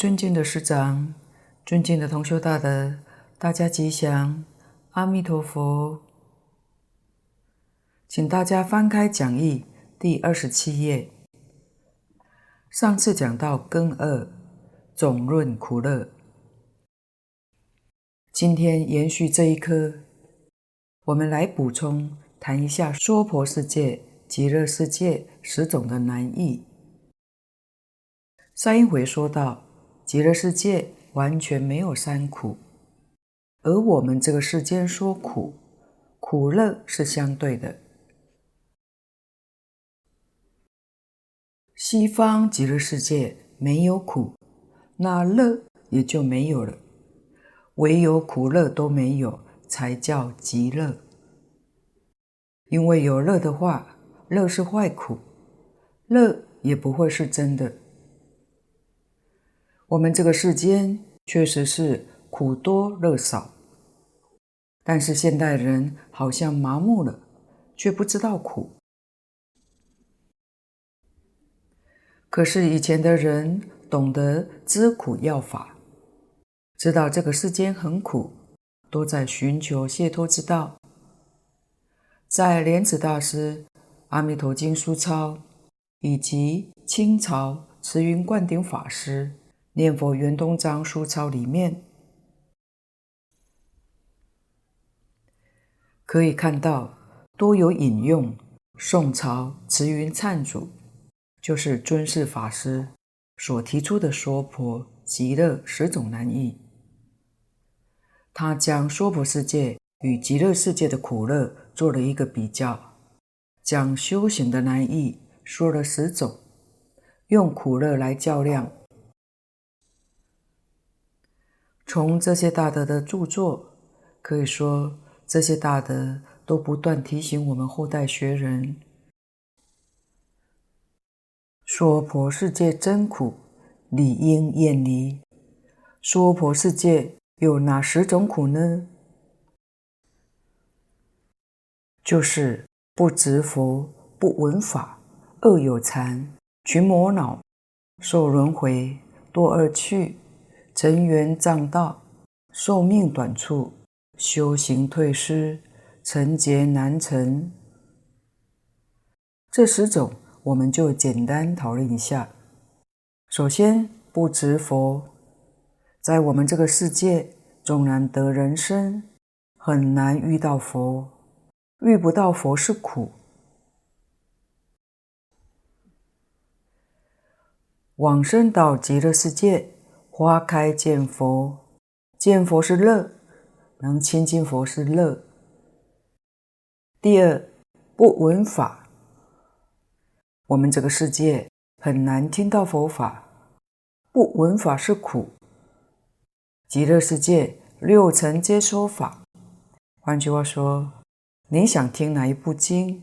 尊敬的师长，尊敬的同修大德，大家吉祥，阿弥陀佛。请大家翻开讲义第二十七页。上次讲到根二，总论苦乐。今天延续这一课，我们来补充谈一下娑婆世界、极乐世界十种的难易。上一回说到，极乐世界完全没有三苦，而我们这个世间说苦，苦乐是相对的。西方极乐世界没有苦，那乐也就没有了。唯有苦乐都没有，才叫极乐。因为有乐的话，乐是坏苦，乐也不会是真的。我们这个世间确实是苦多乐少，但是现代人好像麻木了，却不知道苦。可是以前的人懂得知苦要法，知道这个世间很苦，都在寻求解脱之道。在莲池大师《阿弥陀经》书钞，以及清朝慈云灌顶法师。念佛圆通章书钞里面可以看到，多有引用宋朝慈云忏主，就是尊释法师所提出的娑婆极乐十种难易。他将娑婆世界与极乐世界的苦乐做了一个比较，将修行的难易说了十种，用苦乐来较量。从这些大德的著作，可以说这些大德都不断提醒我们后代学人：娑婆世界真苦，理应远离。娑婆世界有哪十种苦呢？就是不值佛、不闻法、恶有残、群魔恼、受轮回、堕恶趣。尘缘障道，寿命短促，修行退失，成劫难成。这十种，我们就简单讨论一下。首先，不值佛，在我们这个世界，纵然得人身，很难遇到佛，遇不到佛是苦。往生到极乐世界。花开见佛，见佛是乐，能亲近佛是乐。第二，不闻法，我们这个世界很难听到佛法，不闻法是苦。极乐世界六层皆说法，换句话说，你想听哪一部经，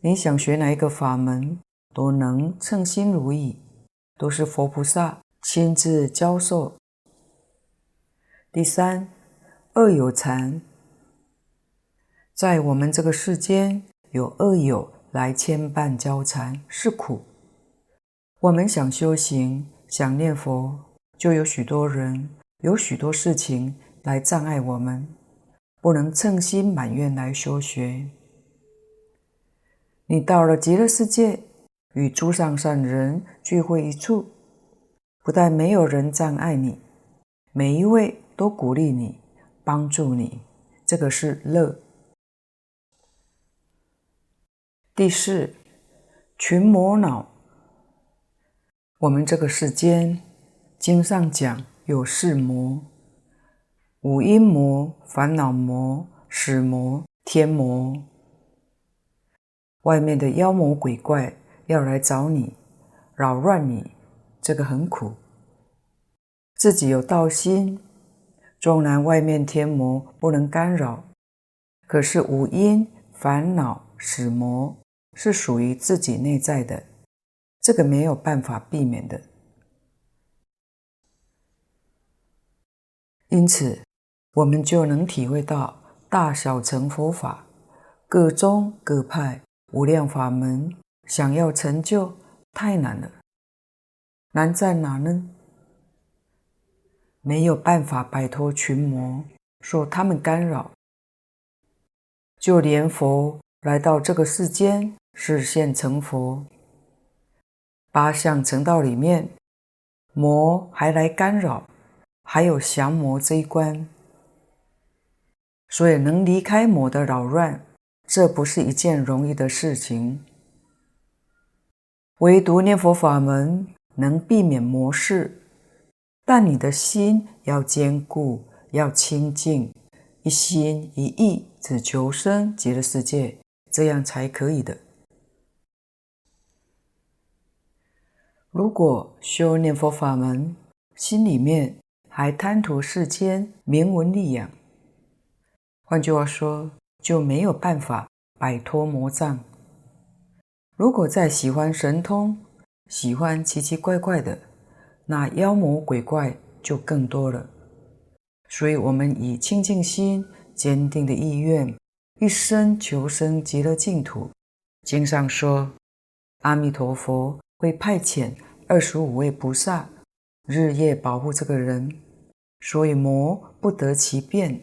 你想学哪一个法门，都能称心如意，都是佛菩萨。亲自教授。第三，恶有缠，在我们这个世间有恶友来牵绊交缠，是苦。我们想修行，想念佛，就有许多人，有许多事情来障碍我们，不能称心满愿来修学。你到了极乐世界，与诸上善人聚会一处。不但没有人障碍你，每一位都鼓励你、帮助你，这个是乐。第四，群魔恼。我们这个世间，经上讲有四魔：五阴魔、烦恼魔、死魔、天魔。外面的妖魔鬼怪要来找你，扰乱你。这个很苦，自己有道心，纵然外面天魔不能干扰，可是五阴烦恼死魔是属于自己内在的，这个没有办法避免的。因此，我们就能体会到大小乘佛法，各宗各派无量法门，想要成就太难了。难在哪呢？没有办法摆脱群魔，受他们干扰。就连佛来到这个世间，示现成佛，八相成道里面，魔还来干扰，还有降魔这一关。所以能离开魔的扰乱，这不是一件容易的事情。唯独念佛法门能避免魔事，但你的心要坚固，要清净，一心一意只求生极乐世界，这样才可以的。如果修念佛法门，心里面还贪图世间名闻利养，换句话说，就没有办法摆脱魔障。如果再喜欢神通，喜欢奇奇怪怪的，那妖魔鬼怪就更多了。所以，我们以清净心、坚定的意愿，一生求生极乐净土。经上说，阿弥陀佛会派遣二十五位菩萨，日夜保护这个人，所以魔不得其便。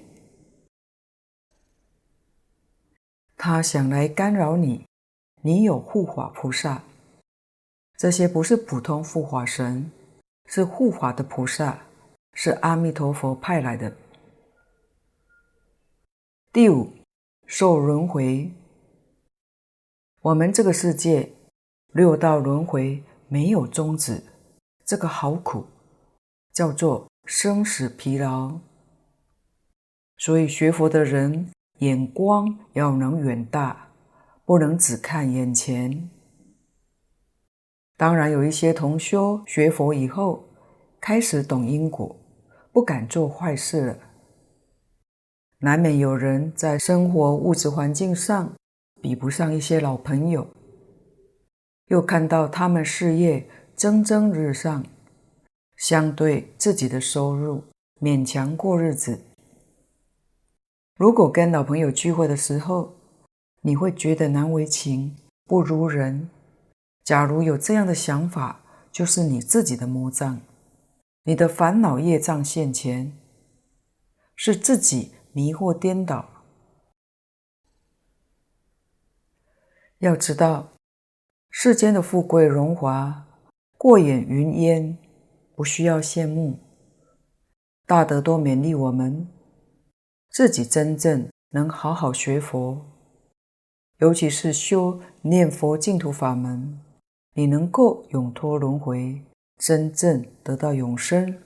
他想来干扰你。你有护法菩萨，这些不是普通护法神，是护法的菩萨，是阿弥陀佛派来的。第五，受轮回。我们这个世界六道轮回没有终止，这个好苦，叫做生死疲劳。所以学佛的人眼光要能远大。不能只看眼前。当然，有一些同修学佛以后，开始懂因果，不敢做坏事了。难免有人在生活物质环境上比不上一些老朋友，又看到他们事业蒸蒸日上，相对自己的收入勉强过日子。如果跟老朋友聚会的时候，你会觉得难为情，不如人。假如有这样的想法，就是你自己的魔障，你的烦恼业障现前，是自己迷惑颠倒。要知道，世间的富贵荣华过眼云烟，不需要羡慕。大德多勉励我们，自己真正能好好学佛。尤其是修念佛净土法门，你能够永脱轮回，真正得到永生。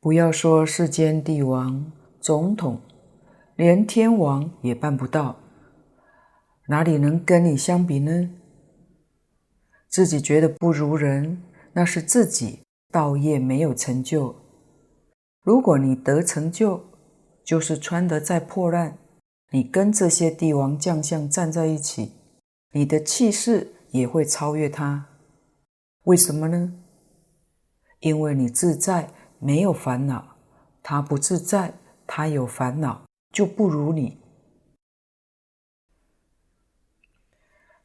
不要说世间帝王、总统，连天王也办不到，哪里能跟你相比呢？自己觉得不如人，那是自己道业没有成就。如果你得成就，就是穿得再破烂，你跟这些帝王将相站在一起，你的气势也会超越他。为什么呢？因为你自在，没有烦恼；他不自在，他有烦恼，就不如你。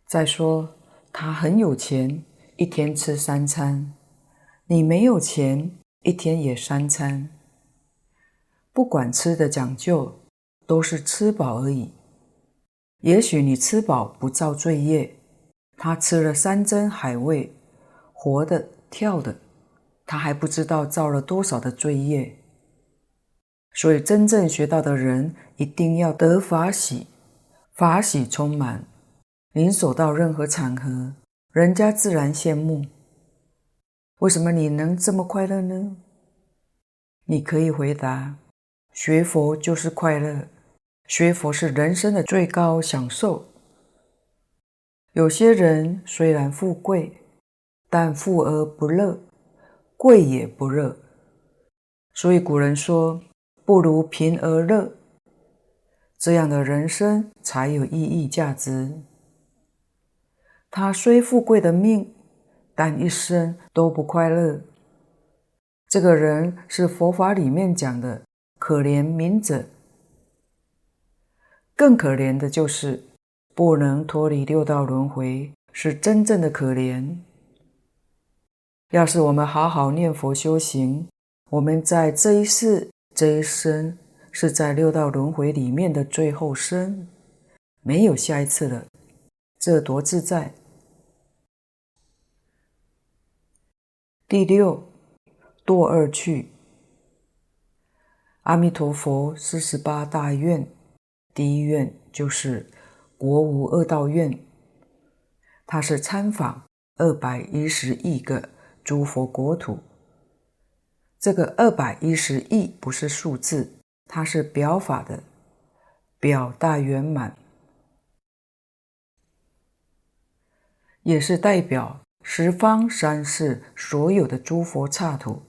再说，他很有钱，一天吃三餐；你没有钱，一天也三餐。不管吃的讲究，都是吃饱而已。也许你吃饱不造罪业，他吃了山珍海味，活的跳的，他还不知道造了多少的罪业。所以真正学到的人，一定要得法喜，法喜充满。你所到任何场合，人家自然羡慕。为什么你能这么快乐呢？你可以回答。学佛就是快乐，学佛是人生的最高享受。有些人虽然富贵，但富而不乐，贵也不乐。所以古人说：“不如贫而乐。”这样的人生才有意义价值。他虽富贵的命，但一生都不快乐。这个人是佛法里面讲的。可怜悯者，更可怜的就是不能脱离六道轮回，是真正的可怜。要是我们好好念佛修行，我们在这一世、这一生是在六道轮回里面的最后生，没有下一次了，这多自在！第六，堕二去。阿弥陀佛四十八大愿，第一愿就是国无恶道愿，它是参访二百一十亿个诸佛国土。这个二百一十亿不是数字，它是表法的，表大圆满，也是代表十方三世所有的诸佛刹土，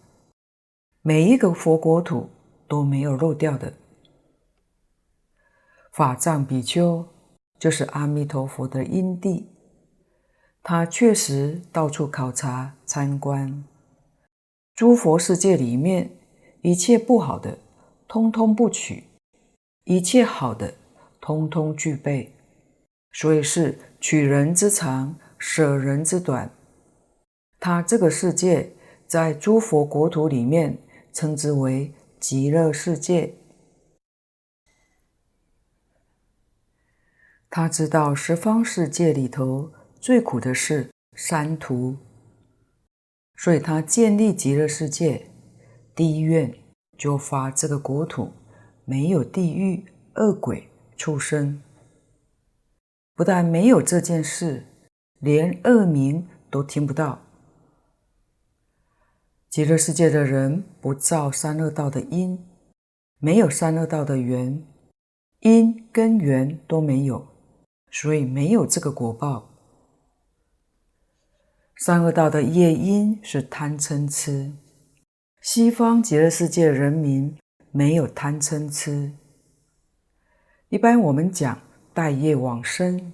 每一个佛国土。都没有漏掉的。法藏比丘就是阿弥陀佛的因地，他确实到处考察参观，诸佛世界里面一切不好的，通通不取；一切好的，通通具备。所以是取人之长，舍人之短。他这个世界在诸佛国土里面称之为。极乐世界，他知道十方世界里头最苦的是三途，所以他建立极乐世界，第一愿就发这个国土没有地狱、恶鬼、畜生，不但没有这件事，连恶名都听不到。极乐世界的人不造三恶道的因，没有三恶道的缘，因跟缘都没有，所以没有这个果报。三恶道的业因是贪嗔痴，西方极乐世界人民没有贪嗔痴。一般我们讲带业往生，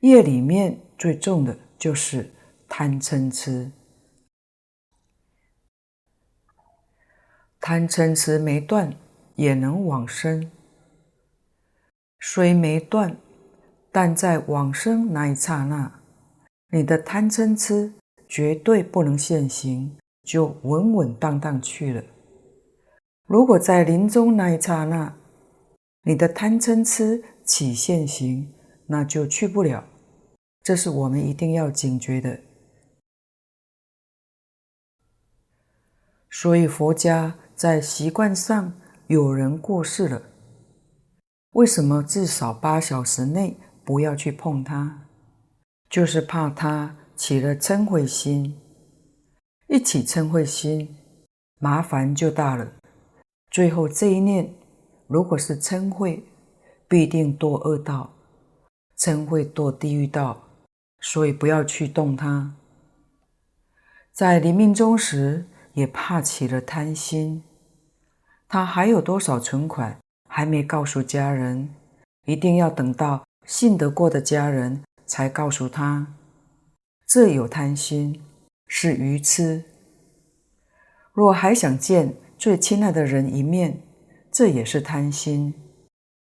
业里面最重的就是贪嗔痴。贪嗔痴没断，也能往生。虽没断，但在往生那一刹那，你的贪嗔痴绝对不能现行，就稳稳当当去了。如果在临终那一刹那，你的贪嗔痴起现行，那就去不了。这是我们一定要警觉的。所以佛家。在习惯上，有人过世了，为什么至少八小时内不要去碰它？就是怕他起了嗔恚心，一起嗔恚心，麻烦就大了。最后这一念，如果是嗔恚，必定堕恶道，嗔恚堕地狱道，所以不要去动他。在临命终时，也怕起了贪心。他还有多少存款还没告诉家人？一定要等到信得过的家人才告诉他。这有贪心，是愚痴。若还想见最亲爱的人一面，这也是贪心。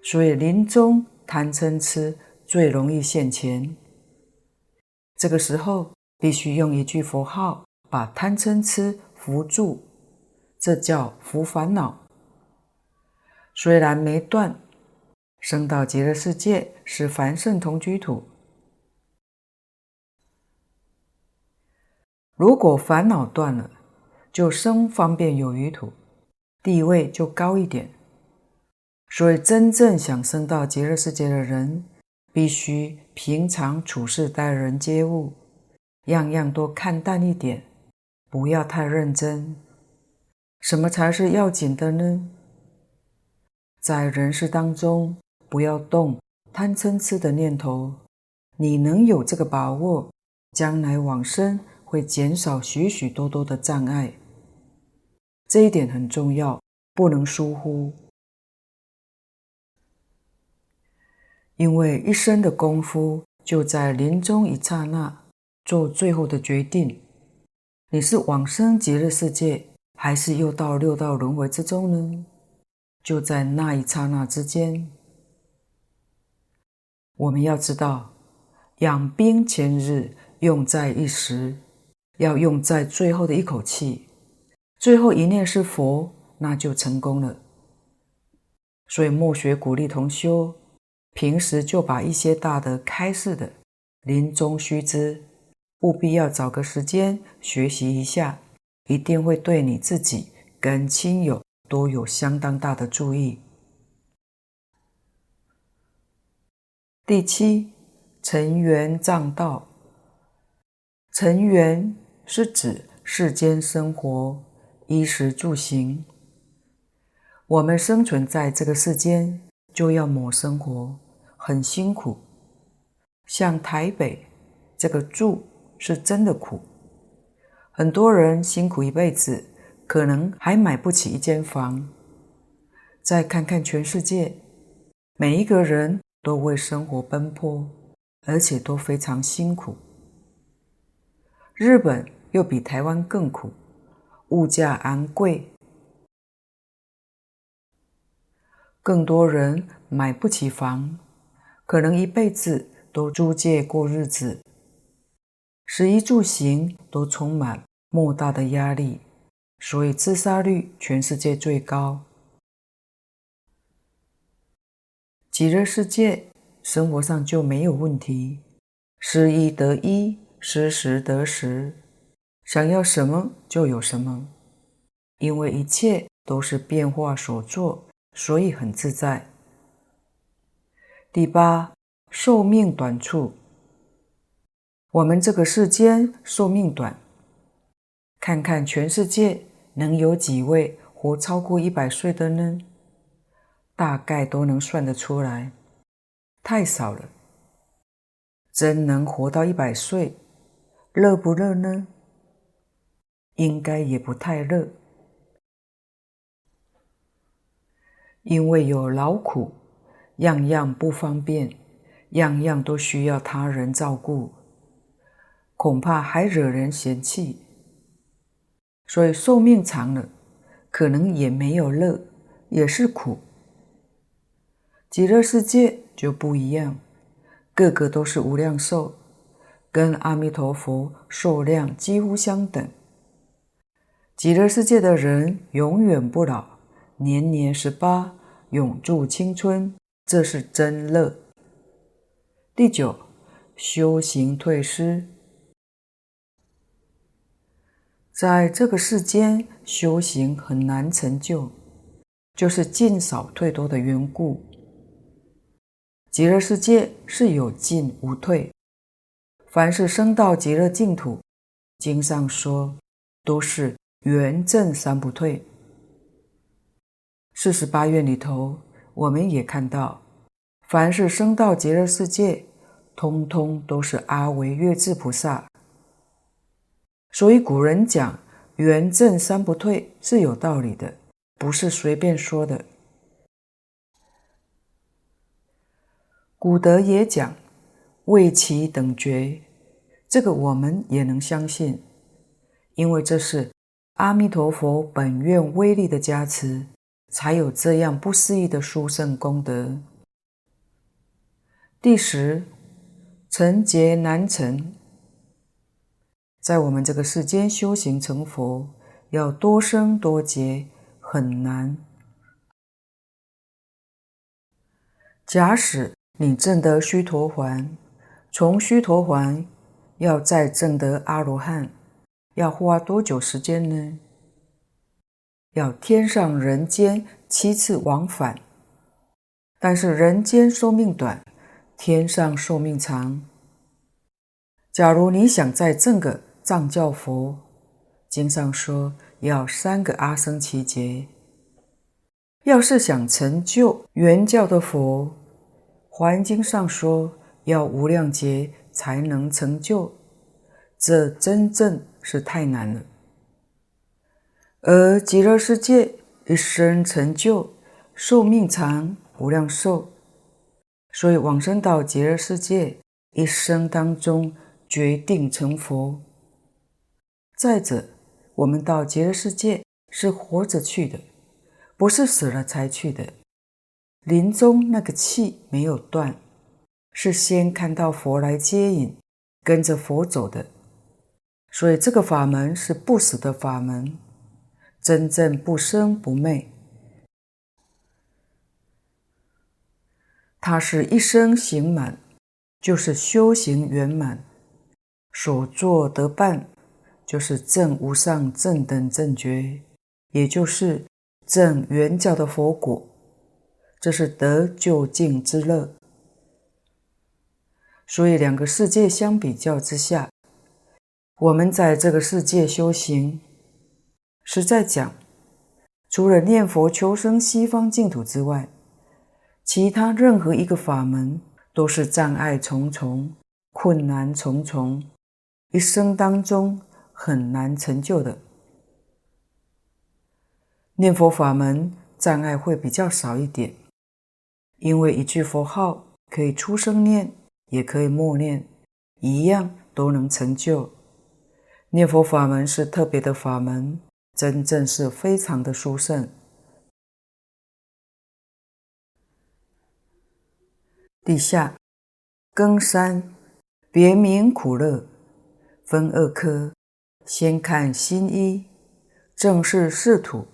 所以临终贪嗔痴最容易现前。这个时候必须用一句佛号把贪嗔痴扶住，这叫扶烦恼。虽然没断，生到极乐世界是凡圣同居土。如果烦恼断了，就生方便有余土，地位就高一点。所以，真正想生到极乐世界的人，必须平常处事待人接物，样样都看淡一点，不要太认真。什么才是要紧的呢？在人世当中，不要动贪嗔痴的念头。你能有这个把握，将来往生会减少许许多多的障碍。这一点很重要，不能疏忽。因为一生的功夫就在临终一刹那做最后的决定：你是往生极乐世界，还是又到六道轮回之中呢？就在那一刹那之间，我们要知道，养兵千日，用在一时。要用在最后的一口气，最后一念是佛，那就成功了。所以墨学鼓励同修，平时就把一些大的开示的，临终须知，务必要找个时间学习一下，一定会对你自己跟亲友都有相当大的助益。第七，尘缘障道。尘缘是指世间生活，衣食住行。我们生存在这个世间，就要谋生活，很辛苦。像台北这个住是真的苦，很多人辛苦一辈子，可能还买不起一间房。再看看全世界，每一个人都为生活奔波，而且都非常辛苦。日本又比台湾更苦，物价昂贵。更多人买不起房，可能一辈子都租借过日子，食衣住行都充满莫大的压力，所以自杀率全世界最高。极乐世界生活上就没有问题，失一得一，失时得十，想要什么就有什么，因为一切都是变化所作。所以很自在。第八，寿命短促。我们这个世间寿命短，看看全世界能有几位活超过一百岁的呢？大概都能算得出来，太少了。真能活到一百岁，乐不乐呢？应该也不太乐。因为有劳苦，样样不方便，样样都需要他人照顾，恐怕还惹人嫌弃。所以寿命长了，可能也没有乐，也是苦。极乐世界就不一样，个个都是无量寿，跟阿弥陀佛寿量几乎相等。极乐世界的人永远不老。年年十八，永驻青春，这是真乐。第九，修行退失，在这个世间修行很难成就，就是进少退多的缘故。极乐世界是有进无退，凡是生到极乐净土，经上说都是圆正三不退。四十八愿里头，我们也看到，凡是生到极乐世界，通通都是阿惟月智菩萨。所以古人讲“圆正三不退”是有道理的，不是随便说的。古德也讲“为其等觉”，这个我们也能相信，因为这是阿弥陀佛本愿威力的加持。才有这样不思议的殊胜功德。第十，成劫难成，在我们这个世间修行成佛，要多生多劫，很难。假使你证得须陀洹，从须陀洹要再证得阿罗汉，要花多久时间呢？要天上人间七次往返，但是人间寿命短，天上寿命长。假如你想再证个藏教佛，经上说要三个阿僧只劫；要是想成就圆教的佛，华严经上说要无量劫才能成就，这真正是太难了。而极乐世界一生成就，寿命长，无量寿，所以往生到极乐世界，一生当中决定成佛。再者，我们到极乐世界是活着去的，不是死了才去的。临终那个气没有断，是先看到佛来接引，跟着佛走的，所以这个法门是不死的法门，真正不生不灭。它是一生行满，就是修行圆满，所作得办，就是证无上正等正觉，也就是正圆教的佛果，这是得究竟之乐。所以两个世界相比较之下，我们在这个世界修行，实在讲，除了念佛求生西方净土之外，其他任何一个法门都是障碍重重、困难重重，一生当中很难成就的。念佛法门障碍会比较少一点，因为一句佛号可以出声念，也可以默念，一样都能成就。念佛法门是特别的法门，真正是非常的殊胜。底下庚三，别名苦乐，分二科。先看新一，正是四土。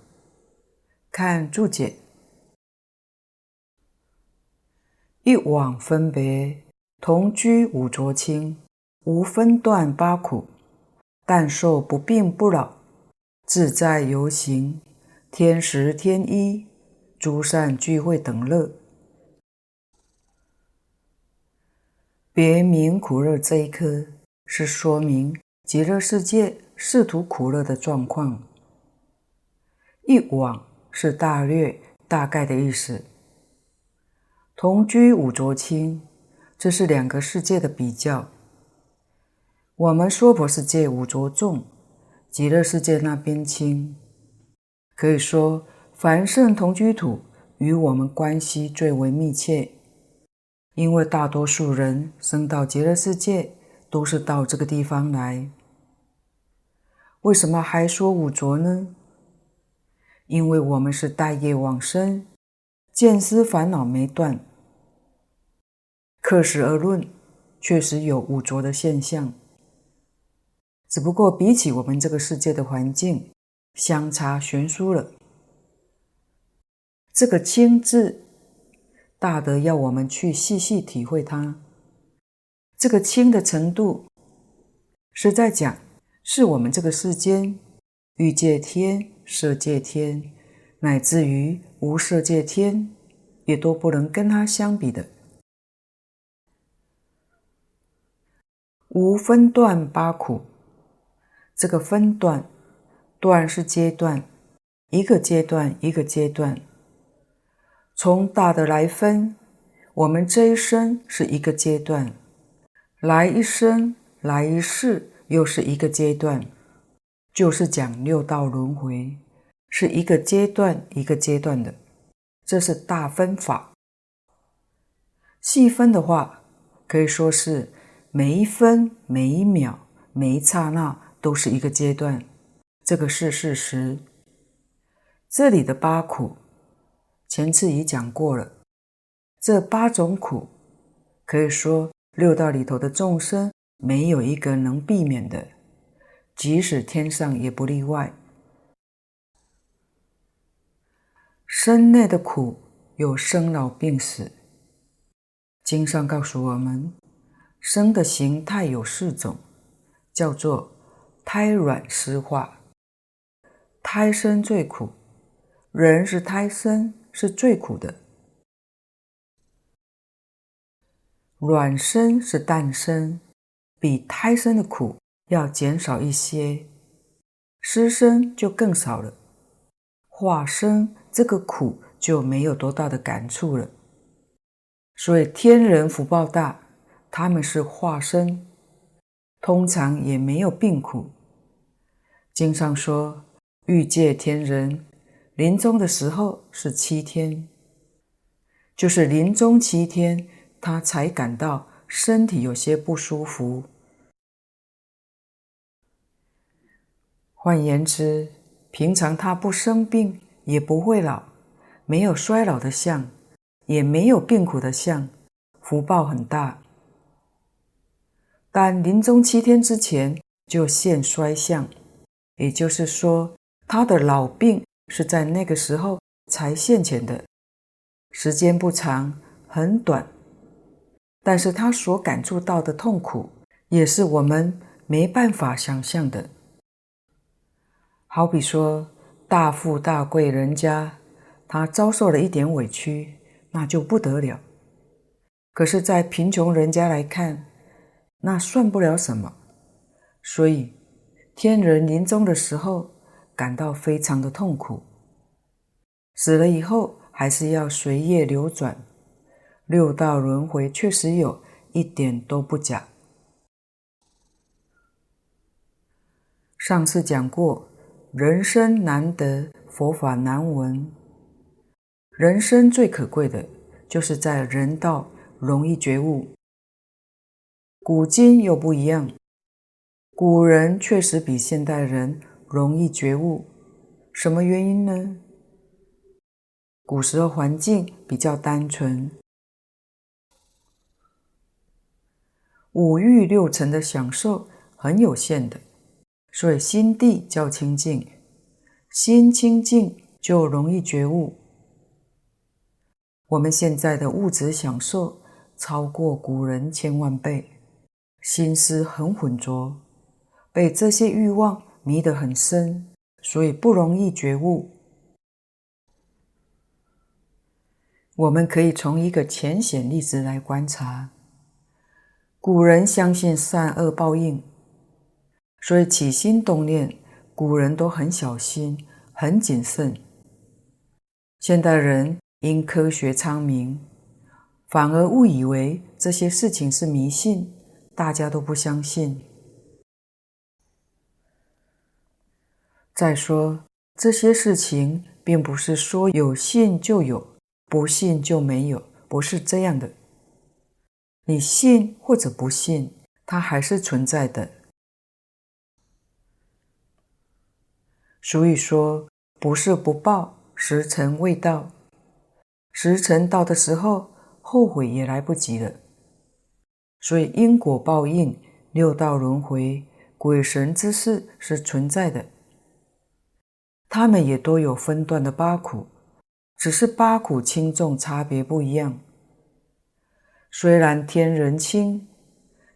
看注解，一往分别，同居五浊清，无分段八苦。但受不病不老，自在游行，天时天衣，诸善聚会等乐。别名苦乐这一科，是说明极乐世界试图苦乐的状况。一往是大略、大概的意思。同居五浊清，这是两个世界的比较。我们娑婆世界五浊重，极乐世界那边轻。可以说，凡圣同居土与我们关系最为密切，因为大多数人生到极乐世界都是到这个地方来。为什么还说五浊呢？因为我们是带业往生，见思烦恼没断。客实而论，确实有五浊的现象。只不过比起我们这个世界的环境，相差悬殊了。这个“轻”字，大德要我们去细细体会它。这个“轻”的程度，是在讲，是我们这个世间欲界天、色界天，乃至于无色界天，也都不能跟它相比的。无分段八苦。这个分段，段是阶段，一个阶段一个阶段。从大的来分，我们这一生是一个阶段，来一生、来一世又是一个阶段，就是讲六道轮回，是一个阶段一个阶段的，这是大分法。细分的话，可以说是每一分、每一秒、每一刹那。都是一个阶段，这个是事实。这里的八苦，前次已讲过了。这八种苦，可以说六道里头的众生没有一个能避免的，即使天上也不例外。身内的苦有生老病死，经上告诉我们，生的形态有四种，叫做。胎卵湿化，胎生最苦，人是胎生，是最苦的。卵生是诞生，比胎生的苦要减少一些，湿生就更少了。化生这个苦就没有多大的感触了。所以天人福报大，他们是化身，通常也没有病苦。经上说，欲界天人临终的时候是七天，就是临终七天，他才感到身体有些不舒服。换言之，平常他不生病，也不会老，没有衰老的相，也没有病苦的相，福报很大。但临终七天之前，就现衰相，也就是说，他的老病是在那个时候才现前的，时间不长，很短，但是他所感触到的痛苦，也是我们没办法想象的。好比说，大富大贵人家，他遭受了一点委屈，那就不得了。可是，在贫穷人家来看，那算不了什么。所以，天人临终的时候，感到非常的痛苦。死了以后，还是要随业流转，六道轮回确实有一点都不假。上次讲过，人生难得，佛法难闻。人生最可贵的，就是在人道。容易觉悟，古今又不一样。古人确实比现代人容易觉悟，什么原因呢？古时候环境比较单纯，五欲六尘的享受很有限的，所以心地较清净，心清净就容易觉悟。我们现在的物质享受，超过古人千万倍，心思很浑浊，被这些欲望迷得很深，所以不容易觉悟。我们可以从一个浅显例子来观察：古人相信善恶报应，所以起心动念，古人都很小心、很谨慎。现代人因科学昌明。反而误以为这些事情是迷信，大家都不相信。再说，这些事情并不是说有信就有，不信就没有，不是这样的。你信或者不信，它还是存在的。所以说，不是不报，时辰未到。时辰到的时候。后悔也来不及了，所以因果报应、六道轮回、鬼神之事是存在的。他们也都有分段的八苦，只是八苦轻重差别不一样。虽然天人轻，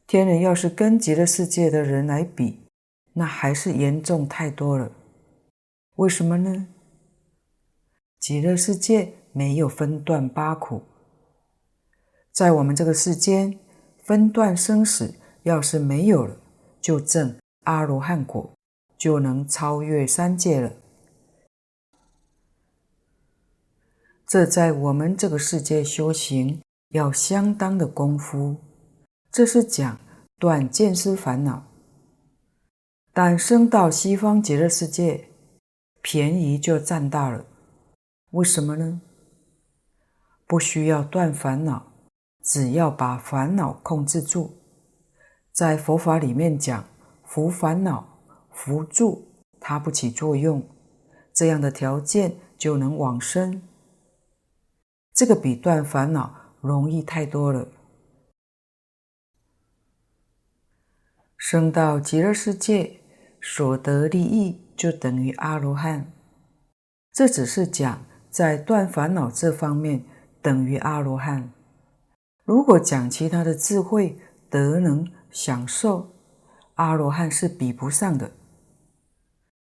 天人要是跟极乐世界的人来比，那还是严重太多了。为什么呢？极乐世界没有分段八苦。在我们这个世间，分段生死要是没有了，就证阿罗汉果，就能超越三界了。这在我们这个世界修行要相当的功夫。这是讲断见思烦恼，但升到西方极乐世界，便宜就占大了。为什么呢？不需要断烦恼。只要把烦恼控制住，在佛法里面讲伏烦恼、伏住，它不起作用，这样的条件就能往生。这个比断烦恼容易太多了。升到极乐世界，所得利益就等于阿罗汉。这只是讲在断烦恼这方面等于阿罗汉。如果讲其他的智慧、德能、享受，阿罗汉是比不上的。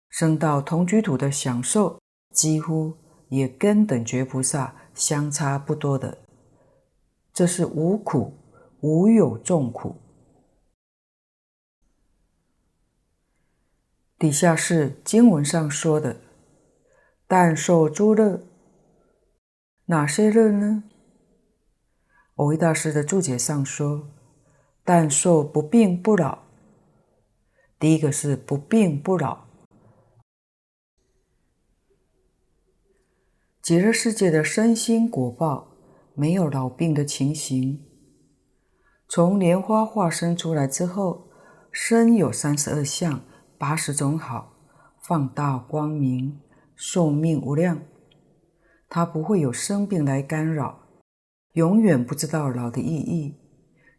升到同居土的享受，几乎也跟等觉菩萨相差不多的。这是无苦，无有众苦。底下是经文上说的：但受诸乐，哪些乐呢？蕅益大师的注解上说：“但受不病不老。”第一个是不病不老。极乐世界的身心果报没有老病的情形。从莲花化身出来之后，身有三十二相，八十种好，放大光明，寿命无量，他不会有生病来干扰。永远不知道老的意义，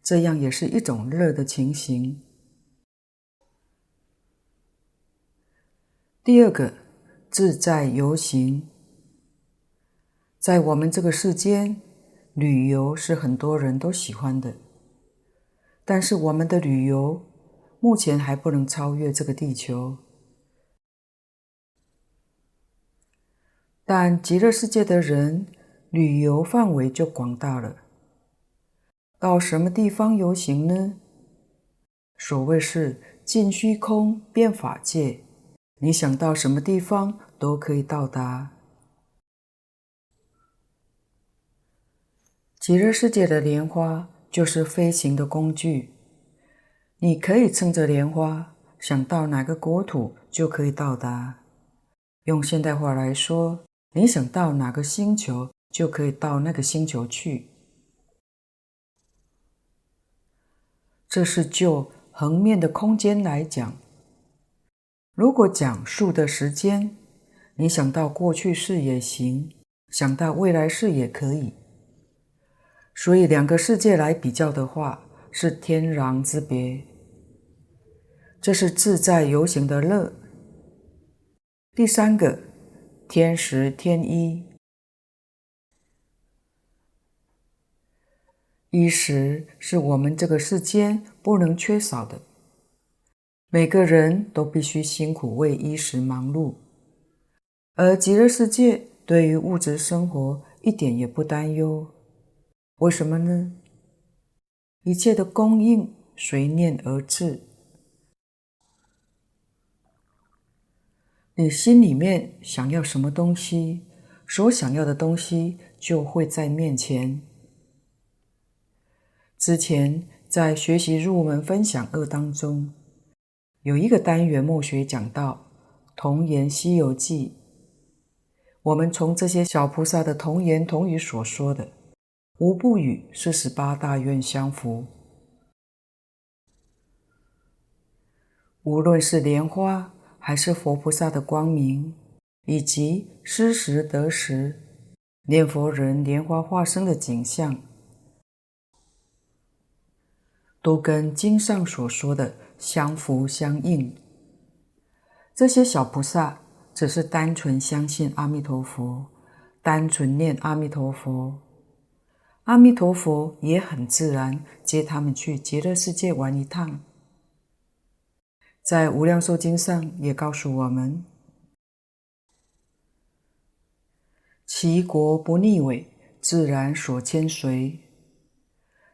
这样也是一种乐的情形。第二个，自在游行。在我们这个世间，旅游是很多人都喜欢的，但是我们的旅游目前还不能超越这个地球。但极乐世界的人，旅游范围就广大了。到什么地方游行呢？所谓是尽虚空变法界，你想到什么地方都可以到达。极乐世界的莲花就是飞行的工具，你可以乘着莲花，想到哪个国土就可以到达。用现代话来说，你想到哪个星球，就可以到那个星球去。这是就横面的空间来讲。如果讲数的时间，你想到过去式也行，想到未来式也可以。所以两个世界来比较的话，是天壤之别。这是自在游行的乐。第三个。天时天衣，衣食是我们这个世间不能缺少的。每个人都必须辛苦为衣食忙碌，而极乐世界对于物质生活一点也不担忧。为什么呢？一切的供应随念而至。你心里面想要什么东西，所想要的东西就会在面前。之前在学习入门分享二当中，有一个单元末学讲到《童言西游记》，我们从这些小菩萨的童言童语所说的，无不与四十八大愿相符。无论是莲花。还是佛菩萨的光明，以及失时得时念佛人莲花化身的景象，都跟经上所说的相符相应。这些小菩萨只是单纯相信阿弥陀佛，单纯念阿弥陀佛，阿弥陀佛也很自然接他们去极乐世界玩一趟。在《无量寿经》上也告诉我们：“其国不逆违，自然所迁随。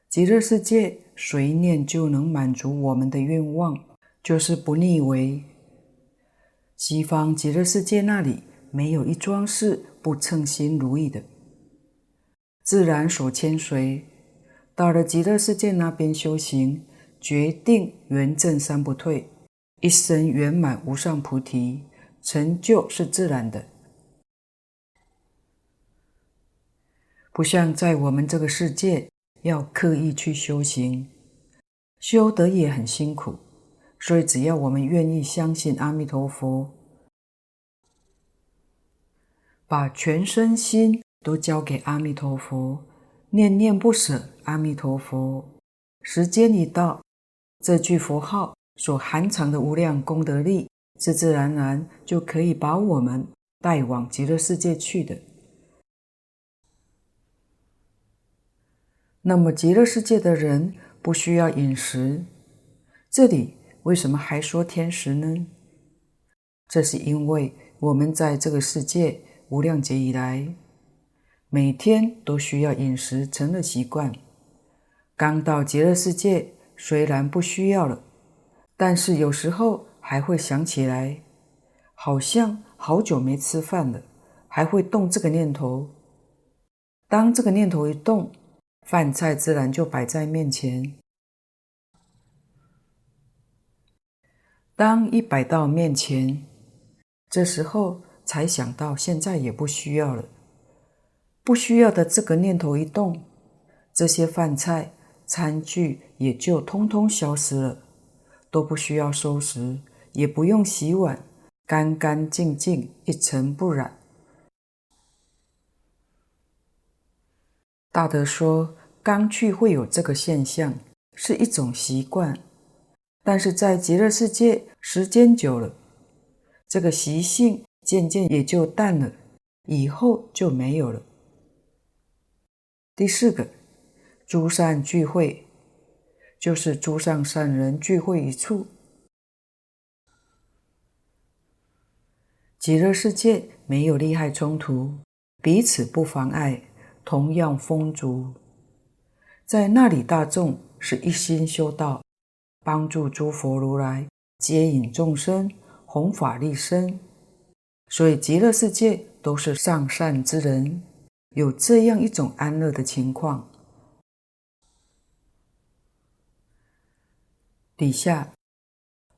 极乐世界随念就能满足我们的愿望，就是不逆违。西方极乐世界那里没有一桩事不称心如意的，自然所迁随。到了极乐世界那边修行，决定圆正三不退。”一生圆满无上菩提成就是自然的，不像在我们这个世界要刻意去修行，修得也很辛苦。所以只要我们愿意相信阿弥陀佛，把全身心都交给阿弥陀佛，念念不舍阿弥陀佛，时间一到，这句佛号。所含藏的无量功德力，自自然然就可以把我们带往极乐世界去的。那么极乐世界的人不需要饮食，这里为什么还说天时呢？这是因为我们在这个世界无量劫以来，每天都需要饮食，成了习惯。刚到极乐世界，虽然不需要了。但是有时候还会想起来，好像好久没吃饭了，还会动这个念头。当这个念头一动，饭菜自然就摆在面前。当一摆到面前，这时候才想到现在也不需要了。不需要的这个念头一动，这些饭菜、餐具也就通通消失了。都不需要收拾，也不用洗碗，干干净净，一尘不染。大德说，刚去会有这个现象，是一种习惯，但是在极乐世界，时间久了，这个习性渐渐也就淡了，以后就没有了。第四个，诸善聚会，就是诸上善人聚会一处。极乐世界没有利害冲突，彼此不妨碍，同样丰足。在那里，大众是一心修道，帮助诸佛如来接引众生，弘法利生。所以极乐世界都是上善之人，有这样一种安乐的情况。底下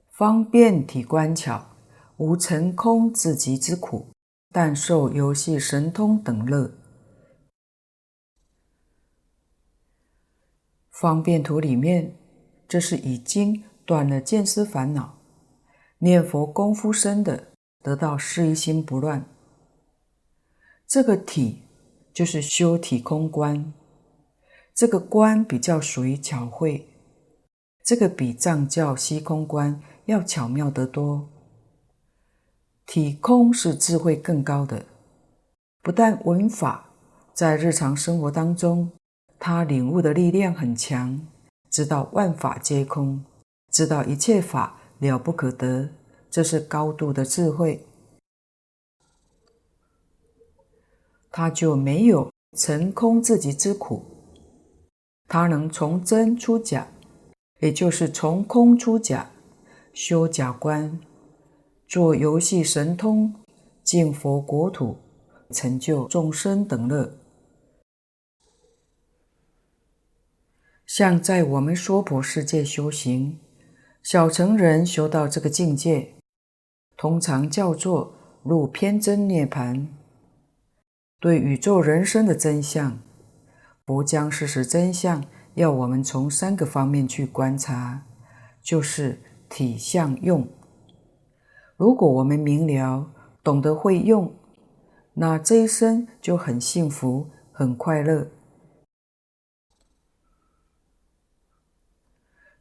方便体观巧，无成空自极之苦，但受游戏神通等乐。方便图里面，这是已经断了见思烦恼，念佛功夫深的，得到事一心不乱。这个体就是修体空观，这个观比较属于巧慧，这个比藏教虚空观要巧妙得多。体空是智慧更高的，不但闻法，在日常生活当中。他领悟的力量很强，知道万法皆空，知道一切法了不可得，这是高度的智慧。他就没有成空自己之苦，他能从真出假，也就是从空出假，修假观，做游戏神通，进佛国土，成就众生等乐。像在我们娑婆世界修行，小乘人修到这个境界，通常叫做入偏真涅槃。对宇宙人生的真相，佛将事实真相要我们从三个方面去观察，就是体相用。如果我们明了，懂得会用，那这一生就很幸福，很快乐。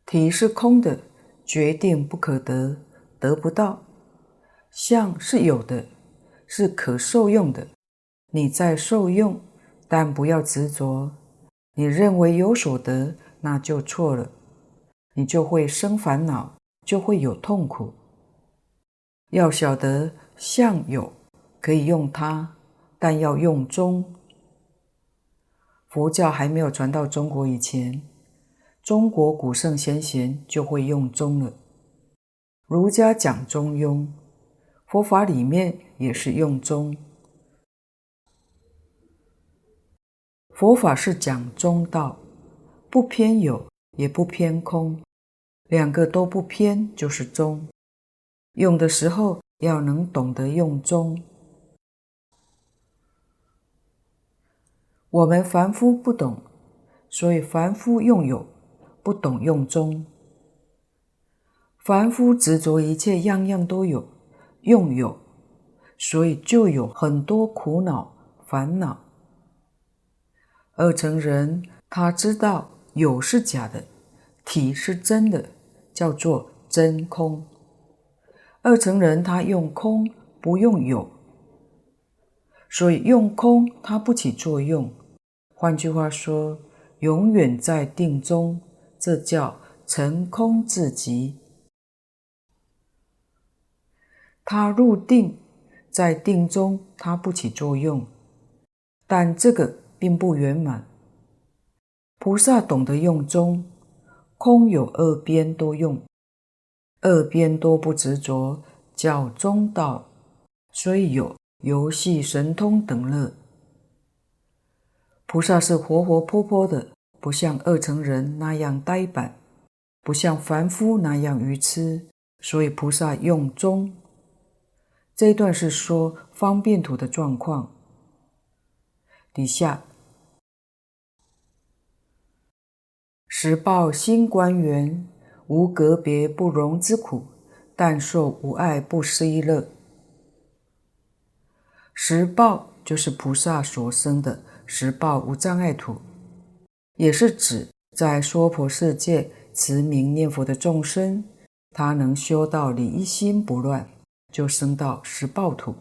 体是空的，决定不可得，得不到；相是有的，是可受用的。你在受用，但不要执着。你认为有所得，那就错了，你就会生烦恼，就会有痛苦。要晓得相有，可以用它，但要用中。佛教还没有传到中国以前。中国古圣先贤就会用中了，儒家讲中庸，佛法里面也是用中。佛法是讲中道，不偏有，也不偏空，两个都不偏，就是中。用的时候要能懂得用中。我们凡夫不懂，所以凡夫用有。不懂用中，凡夫执着一切样样都有，用有，所以就有很多苦恼烦恼。二乘人他知道有是假的，体是真的，叫做真空。二乘人他用空不用有，所以用空它不起作用。换句话说，永远在定中。这叫成空至极。他入定，在定中，他不起作用，但这个并不圆满。菩萨懂得用中，空有二边多用，二边多不执着，叫中道，所以有游戏神通等乐。菩萨是活活泼泼的。不像二乘人那样呆板，不像凡夫那样愚痴，所以菩萨用中。这一段是说方便图的状况。底下实报心观缘，无隔别不容之苦，但受无碍不思议乐。十报就是菩萨所生的十报无障碍土。也是指在娑婆世界持名念佛的众生，他能修到理一心不乱，就生到十报土。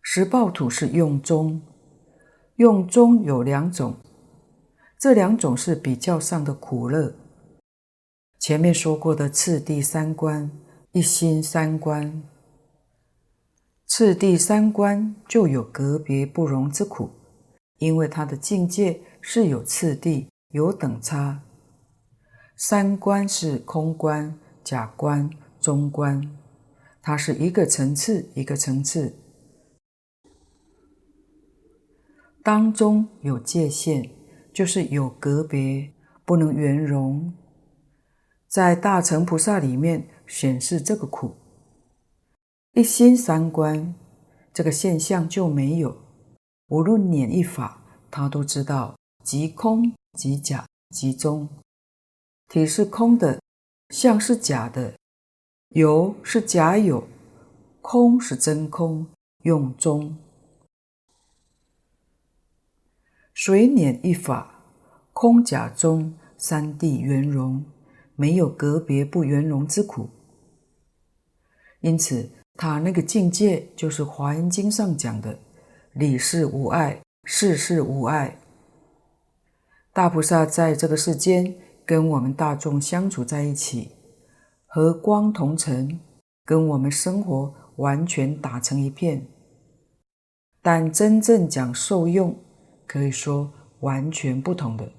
十报土是用中，用中有两种，这两种是比较上的苦乐。前面说过的次第三观，一心三观，次第三观就有格别不容之苦，因为它的境界是有次第、有等差。三观是空观、假观、中观，它是一个层次一个层次，当中有界限，就是有格别，不能圆融。在大乘菩萨里面显示这个苦，一心三观，这个现象就没有。无论念一法，他都知道即空即假即中，体是空的，相是假的，有是假有，空是真空，用中。水碾一法，空假中三谛圆融。没有格别不圆融之苦，因此他那个境界就是《华严经》上讲的“理事无碍，事事无碍”。大菩萨在这个世间跟我们大众相处在一起，和光同尘，跟我们生活完全打成一片。但真正讲受用，可以说完全不同的。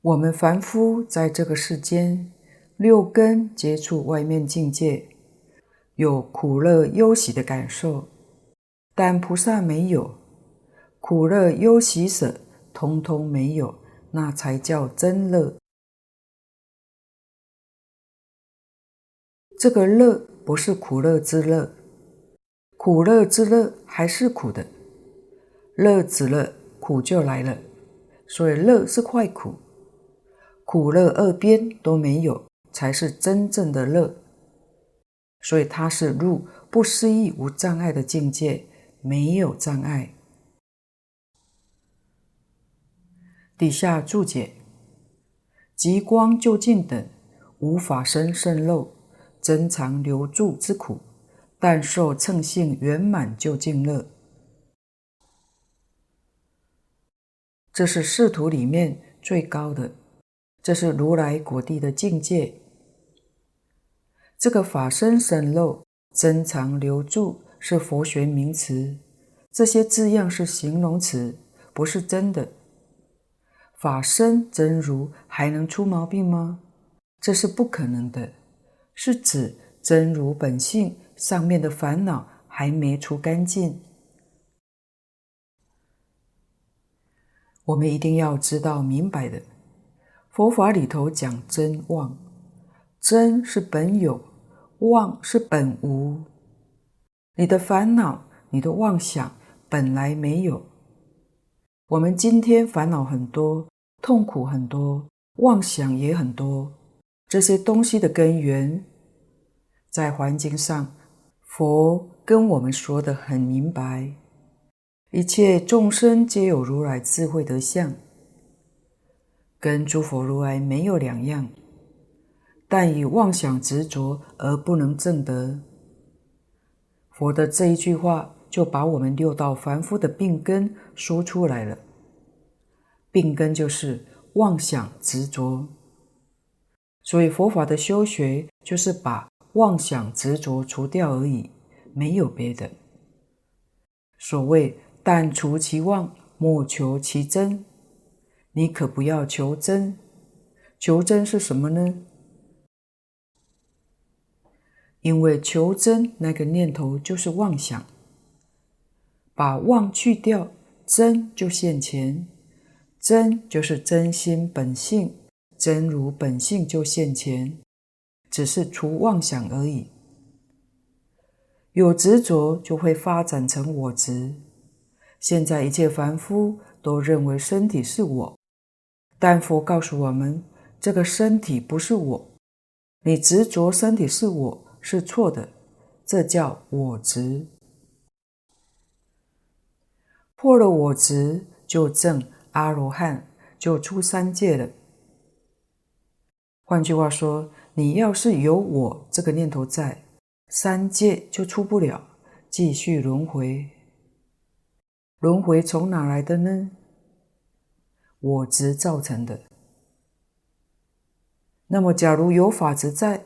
我们凡夫在这个世间，六根接触外面境界，有苦乐忧喜的感受，但菩萨没有苦乐忧喜舍，通通没有，那才叫真乐。这个乐不是苦乐之乐，苦乐之乐还是苦的，乐止了，苦就来了，所以乐是坏苦。苦乐二边都没有，才是真正的乐。所以它是入不思议无障碍的境界，没有障碍。底下注解：极光究竟等，无法生胜漏，珍藏留住之苦，但受乘性圆满究竟乐。这是四土里面最高的。这是如来果地的境界。这个法身胜漏、珍藏留住是佛学名词，这些字样是形容词，不是真的。法身真如还能出毛病吗？这是不可能的，是指真如本性上面的烦恼还没除干净。我们一定要知道明白的。佛法里头讲真妄，真是本有，妄是本无。你的烦恼、你的妄想本来没有。我们今天烦恼很多，痛苦很多，妄想也很多。这些东西的根源，在环境上，佛跟我们说的很明白：一切众生皆有如来智慧德相。跟诸佛如来没有两样，但以妄想执着而不能证得。佛的这一句话就把我们六道凡夫的病根说出来了。病根就是妄想执着，所以佛法的修学就是把妄想执着除掉而已，没有别的。所谓“但除其妄，莫求其真”。你可不要求真，求真是什么呢？因为求真那个念头就是妄想，把妄去掉，真就现前，真就是真心本性，真如本性就现前，只是除妄想而已。有执着就会发展成我执，现在一切凡夫都认为身体是我。但佛告诉我们，这个身体不是我，你执着身体是我是错的，这叫我执。破了我执，就证阿罗汉，就出三界了。换句话说，你要是有我这个念头在，三界就出不了，继续轮回。轮回从哪来的呢？我执造成的。那么，假如有法执在，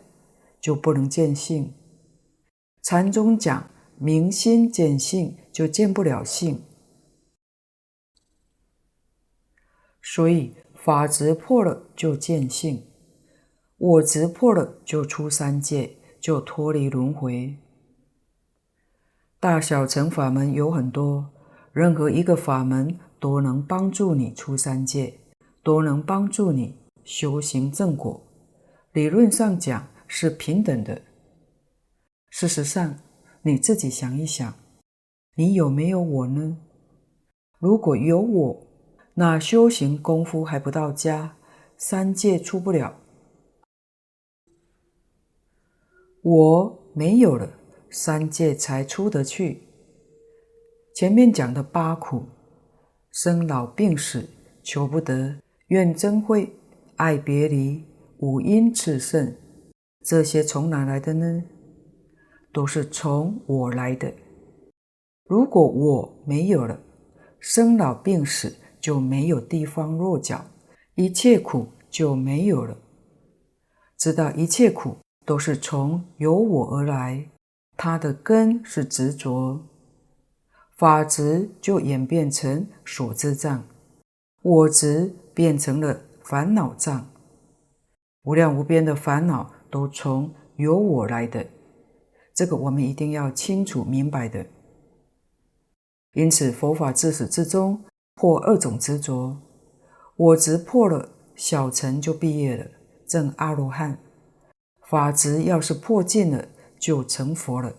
就不能见性。禅宗讲明心见性，就见不了性。所以法执破了就见性，我执破了就出三界，就脱离轮回。大小乘法门有很多，任何一个法门都能帮助你出三界，都能帮助你修行正果。理论上讲是平等的。事实上，你自己想一想，你有没有我呢？如果有我，那修行功夫还不到家，三界出不了。我没有了，三界才出得去。前面讲的八苦：生老病死、求不得、怨憎会、爱别离。五阴炽盛，这些从哪来的呢？都是从我来的。如果我没有了，生老病死就没有地方落脚，一切苦就没有了。知道一切苦都是从由我而来，它的根是执着，法执就演变成所知障，我执变成了烦恼障。无量无边的烦恼都从由我来的，这个我们一定要清楚明白的。因此，佛法自始至终破二种执着，我执破了，小乘就毕业了，证阿罗汉；法执要是破尽了，就成佛了。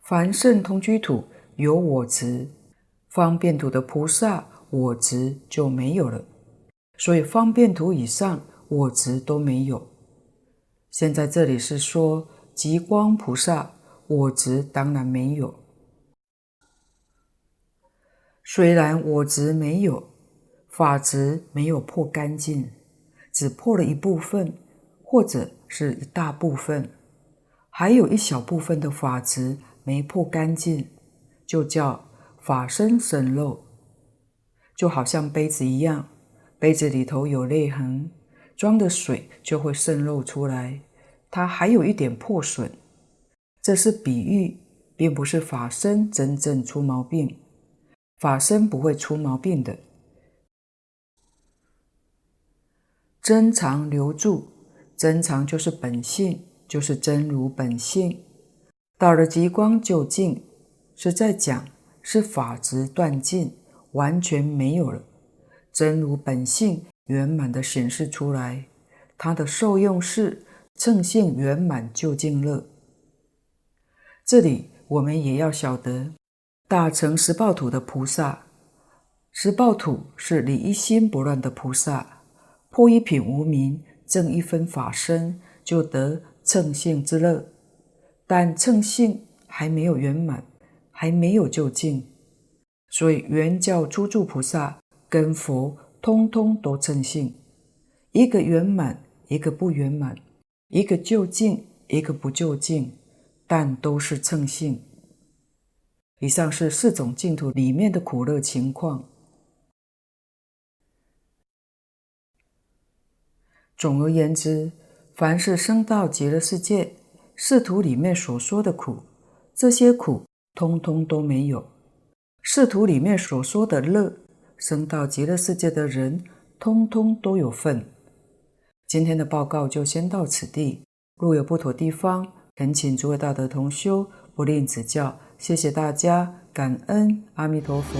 凡圣同居土有我执，方便土的菩萨我执就没有了。所以方便土以上，我执都没有。现在这里是说极光菩萨，我执当然没有。虽然我执没有，法执没有破干净，只破了一部分，或者是一大部分，还有一小部分的法执没破干净，就叫法身渗漏，就好像杯子一样。杯子里头有裂痕，装的水就会渗漏出来。它还有一点破损，这是比喻，并不是法身真正出毛病。法身不会出毛病的。真常留住，真常就是本性，就是真如本性。到了极光究竟，是在讲是法执断尽，完全没有了。真如本性圆满地显示出来，它的受用是正性圆满究竟乐。这里我们也要晓得，大乘十报土的菩萨，十报土是离一心不乱的菩萨，破一品无明，证一分法身，就得乘性之乐。但乘性还没有圆满，还没有究竟，所以原教诸住菩萨。跟佛通通都乘性，一个圆满，一个不圆满，一个究竟，一个不究竟，但都是乘性。以上是四种净土里面的苦乐情况。总而言之，凡是生到极乐世界，四土里面所说的苦，这些苦通通都没有；四土里面所说的乐。生到极乐世界的人，通通都有份。今天的报告就先到此地，若有不妥地方，恳请诸位大德同修不吝指教。谢谢大家，感恩阿弥陀佛。